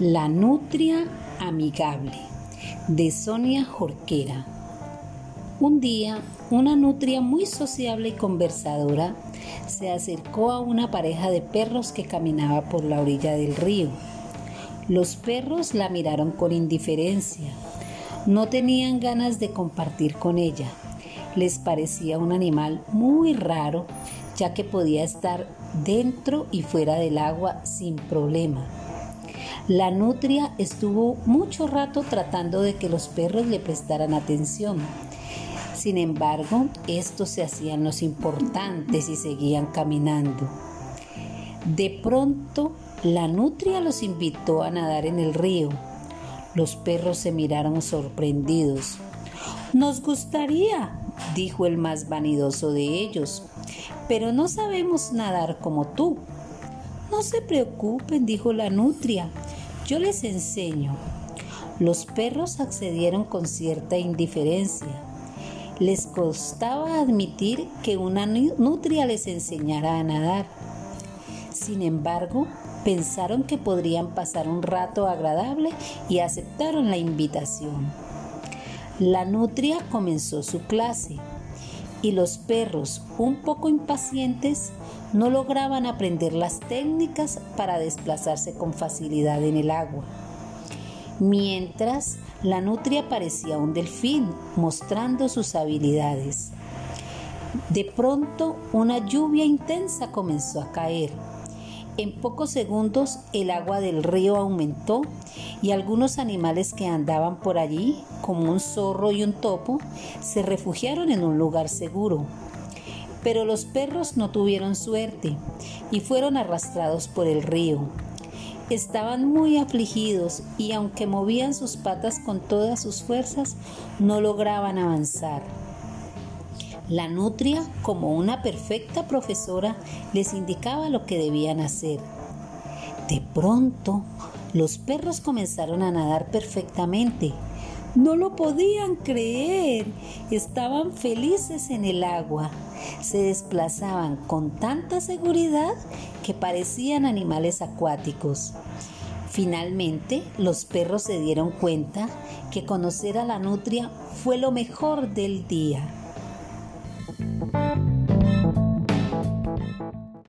La nutria amigable de Sonia Jorquera. Un día, una nutria muy sociable y conversadora se acercó a una pareja de perros que caminaba por la orilla del río. Los perros la miraron con indiferencia. No tenían ganas de compartir con ella. Les parecía un animal muy raro, ya que podía estar dentro y fuera del agua sin problema. La nutria estuvo mucho rato tratando de que los perros le prestaran atención. Sin embargo, estos se hacían los importantes y seguían caminando. De pronto, la nutria los invitó a nadar en el río. Los perros se miraron sorprendidos. Nos gustaría, dijo el más vanidoso de ellos, pero no sabemos nadar como tú. No se preocupen, dijo la nutria. Yo les enseño. Los perros accedieron con cierta indiferencia. Les costaba admitir que una nutria les enseñara a nadar. Sin embargo, pensaron que podrían pasar un rato agradable y aceptaron la invitación. La nutria comenzó su clase y los perros, un poco impacientes, no lograban aprender las técnicas para desplazarse con facilidad en el agua. Mientras, la nutria parecía un delfín, mostrando sus habilidades. De pronto, una lluvia intensa comenzó a caer. En pocos segundos el agua del río aumentó y algunos animales que andaban por allí, como un zorro y un topo, se refugiaron en un lugar seguro. Pero los perros no tuvieron suerte y fueron arrastrados por el río. Estaban muy afligidos y aunque movían sus patas con todas sus fuerzas, no lograban avanzar. La nutria, como una perfecta profesora, les indicaba lo que debían hacer. De pronto, los perros comenzaron a nadar perfectamente. No lo podían creer. Estaban felices en el agua se desplazaban con tanta seguridad que parecían animales acuáticos. Finalmente, los perros se dieron cuenta que conocer a la nutria fue lo mejor del día.